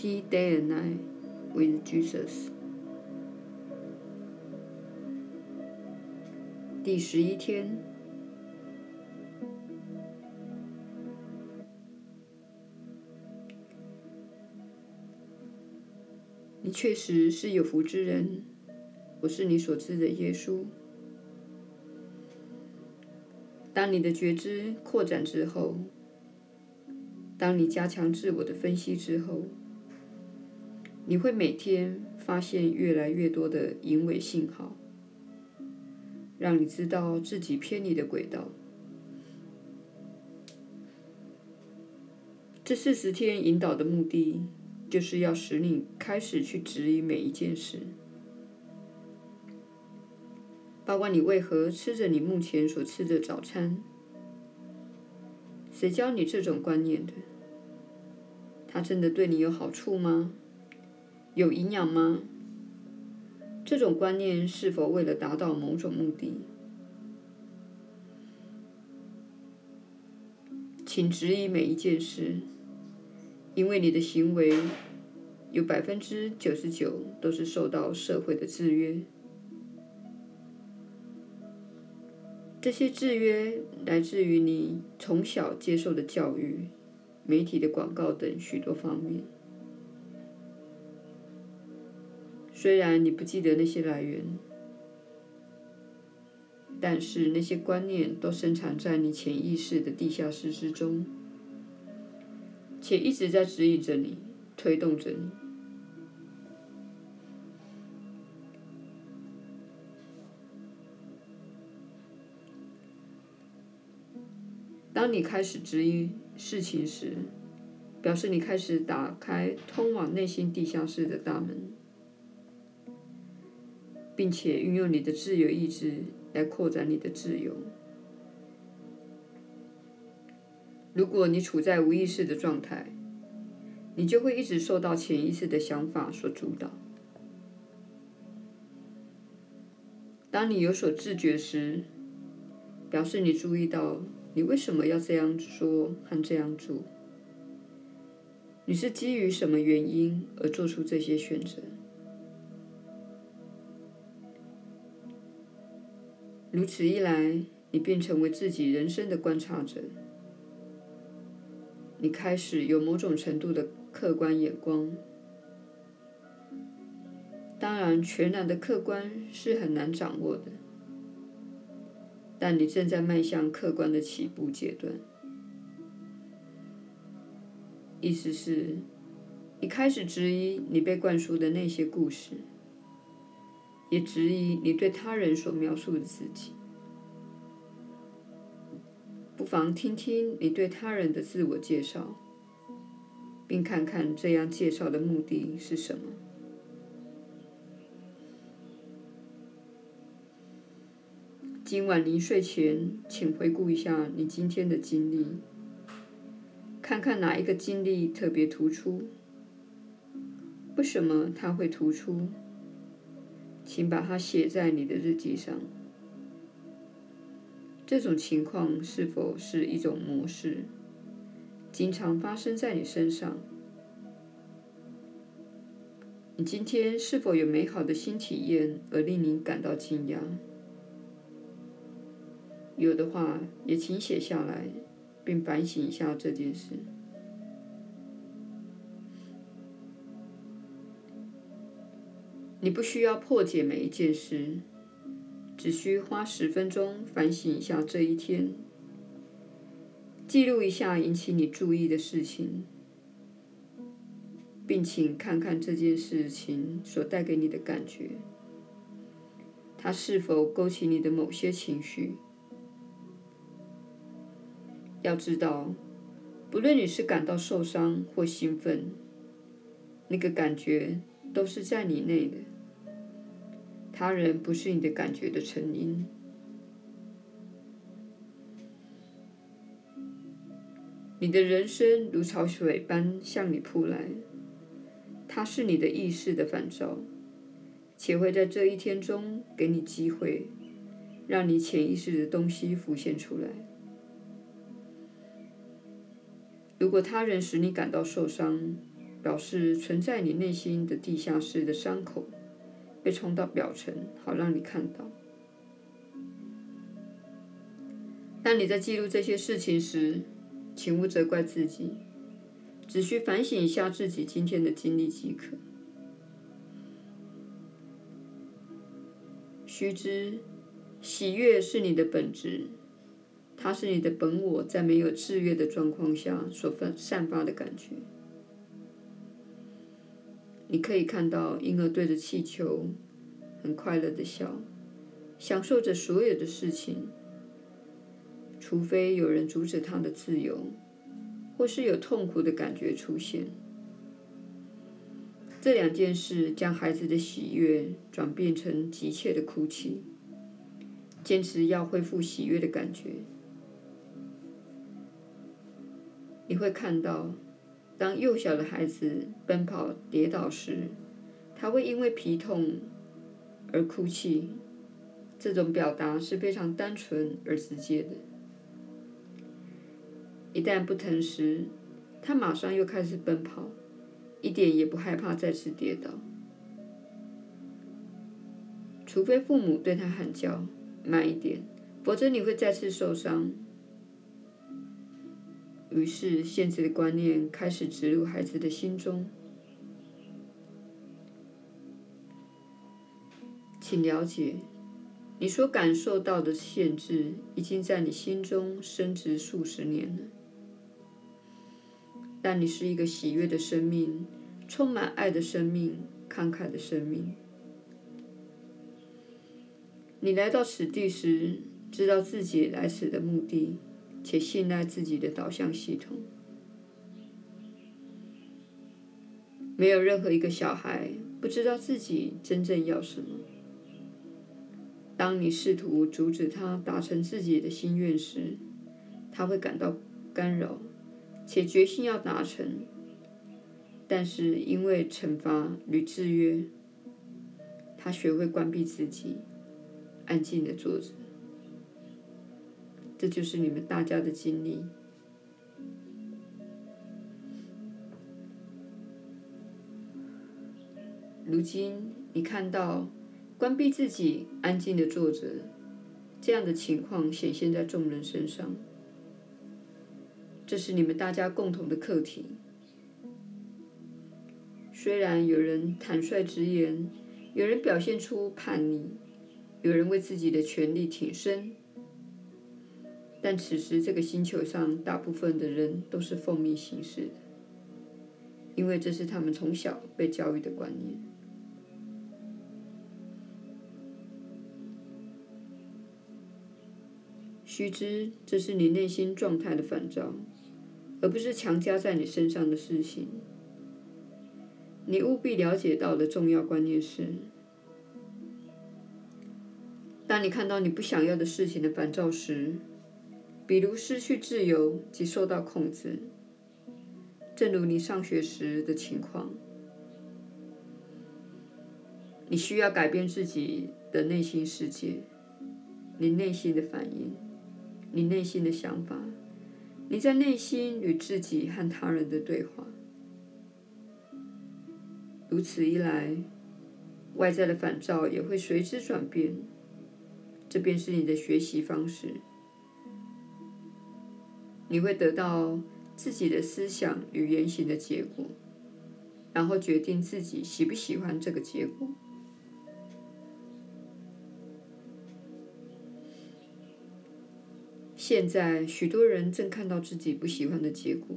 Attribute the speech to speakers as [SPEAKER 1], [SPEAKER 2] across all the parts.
[SPEAKER 1] Forty Day and Night with Jesus。第十一天，你确实是有福之人。我是你所知的耶稣。当你的觉知扩展之后，当你加强自我的分析之后，你会每天发现越来越多的引尾信号，让你知道自己偏离的轨道。这四十天引导的目的，就是要使你开始去质疑每一件事。包括你为何吃着你目前所吃的早餐？谁教你这种观念的？它真的对你有好处吗？有营养吗？这种观念是否为了达到某种目的？请质疑每一件事，因为你的行为有百分之九十九都是受到社会的制约。这些制约来自于你从小接受的教育、媒体的广告等许多方面。虽然你不记得那些来源，但是那些观念都深藏在你潜意识的地下室之中，且一直在指引着你、推动着你。当你开始质疑事情时，表示你开始打开通往内心地下室的大门，并且运用你的自由意志来扩展你的自由。如果你处在无意识的状态，你就会一直受到潜意识的想法所主导。当你有所自觉时，表示你注意到。你为什么要这样说和这样做？你是基于什么原因而做出这些选择？如此一来，你便成为自己人生的观察者。你开始有某种程度的客观眼光。当然，全然的客观是很难掌握的。但你正在迈向客观的起步阶段，意思是，你开始质疑你被灌输的那些故事，也质疑你对他人所描述的自己。不妨听听你对他人的自我介绍，并看看这样介绍的目的是什么。今晚临睡前，请回顾一下你今天的经历，看看哪一个经历特别突出，为什么它会突出？请把它写在你的日记上。这种情况是否是一种模式，经常发生在你身上？你今天是否有美好的新体验而令你感到惊讶？有的话，也请写下来，并反省一下这件事。你不需要破解每一件事，只需花十分钟反省一下这一天，记录一下引起你注意的事情，并请看看这件事情所带给你的感觉，它是否勾起你的某些情绪。要知道，不论你是感到受伤或兴奋，那个感觉都是在你内的。他人不是你的感觉的成因。你的人生如潮水般向你扑来，它是你的意识的反照，且会在这一天中给你机会，让你潜意识的东西浮现出来。如果他人使你感到受伤，表示存在你内心的地下室的伤口被冲到表层，好让你看到。当你在记录这些事情时，请勿责怪自己，只需反省一下自己今天的经历即可。须知，喜悦是你的本质，它是你的本我在没有制约的状况下所散散发的感觉。你可以看到婴儿对着气球很快乐的笑，享受着所有的事情。除非有人阻止他的自由，或是有痛苦的感觉出现，这两件事将孩子的喜悦转变成急切的哭泣。坚持要恢复喜悦的感觉，你会看到，当幼小的孩子奔跑跌倒时，他会因为皮痛而哭泣。这种表达是非常单纯而直接的。一旦不疼时，他马上又开始奔跑，一点也不害怕再次跌倒。除非父母对他喊叫：“慢一点，否则你会再次受伤。”于是，限制的观念开始植入孩子的心中。请了解，你所感受到的限制已经在你心中深植数十年了。但你是一个喜悦的生命，充满爱的生命，慷慨的生命。你来到此地时，知道自己来此的目的，且信赖自己的导向系统。没有任何一个小孩不知道自己真正要什么。当你试图阻止他达成自己的心愿时，他会感到干扰。且决心要达成，但是因为惩罚与制约，他学会关闭自己，安静的坐着。这就是你们大家的经历。如今你看到关闭自己，安静的坐着这样的情况显现在众人身上。这是你们大家共同的课题。虽然有人坦率直言，有人表现出叛逆，有人为自己的权利挺身，但此时这个星球上大部分的人都是奉命行事的，因为这是他们从小被教育的观念。须知，这是你内心状态的反照。而不是强加在你身上的事情。你务必了解到的重要观念是：当你看到你不想要的事情的烦躁时，比如失去自由及受到控制，正如你上学时的情况，你需要改变自己的内心世界，你内心的反应，你内心的想法。你在内心与自己和他人的对话，如此一来，外在的反照也会随之转变。这便是你的学习方式。你会得到自己的思想与言行的结果，然后决定自己喜不喜欢这个结果。现在，许多人正看到自己不喜欢的结果，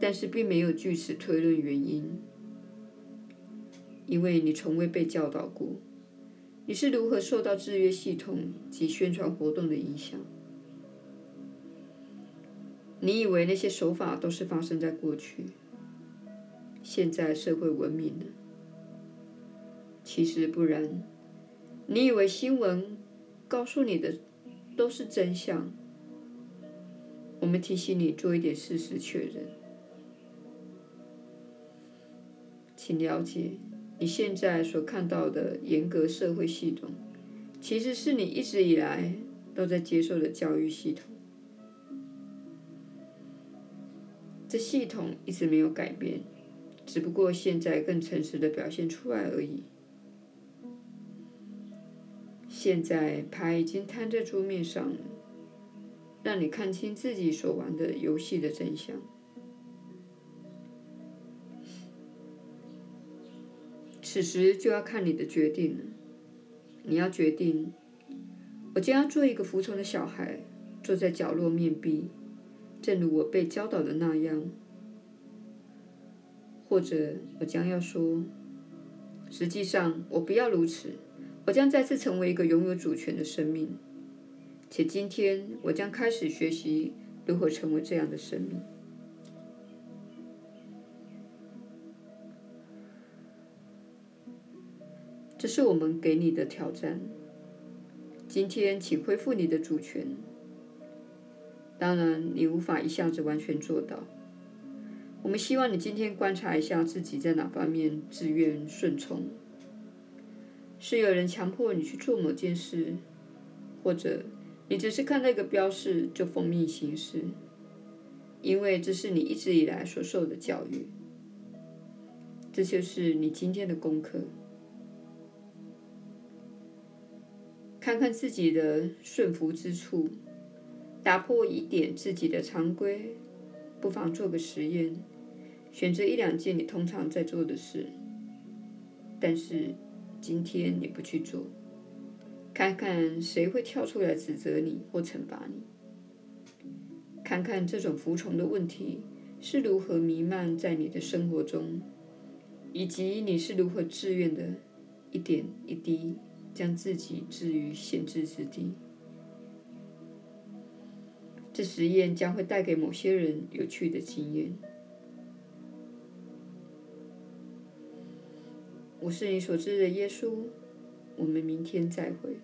[SPEAKER 1] 但是并没有据此推论原因，因为你从未被教导过，你是如何受到制约系统及宣传活动的影响。你以为那些手法都是发生在过去，现在社会文明了，其实不然。你以为新闻告诉你的都是真相。我们提醒你做一点事实确认，请了解，你现在所看到的严格社会系统，其实是你一直以来都在接受的教育系统。这系统一直没有改变，只不过现在更诚实的表现出来而已。现在牌已经摊在桌面上了，让你看清自己所玩的游戏的真相。此时就要看你的决定了。你要决定，我将要做一个服从的小孩，坐在角落面壁，正如我被教导的那样；或者我将要说，实际上我不要如此，我将再次成为一个拥有主权的生命，且今天我将开始学习如何成为这样的生命。这是我们给你的挑战。今天，请恢复你的主权。当然，你无法一下子完全做到。我们希望你今天观察一下自己在哪方面自愿顺从。是有人强迫你去做某件事，或者你只是看到一个标示就奉命行事，因为这是你一直以来所受的教育。这就是你今天的功课。看看自己的顺服之处，打破一点自己的常规，不妨做个实验，选择一两件你通常在做的事，但是今天你不去做，看看谁会跳出来指责你或惩罚你，看看这种服从的问题是如何弥漫在你的生活中，以及你是如何自愿的一点一滴。将自己置于限制之地。这实验将会带给某些人有趣的经验。我是你所知的耶稣。我们明天再会。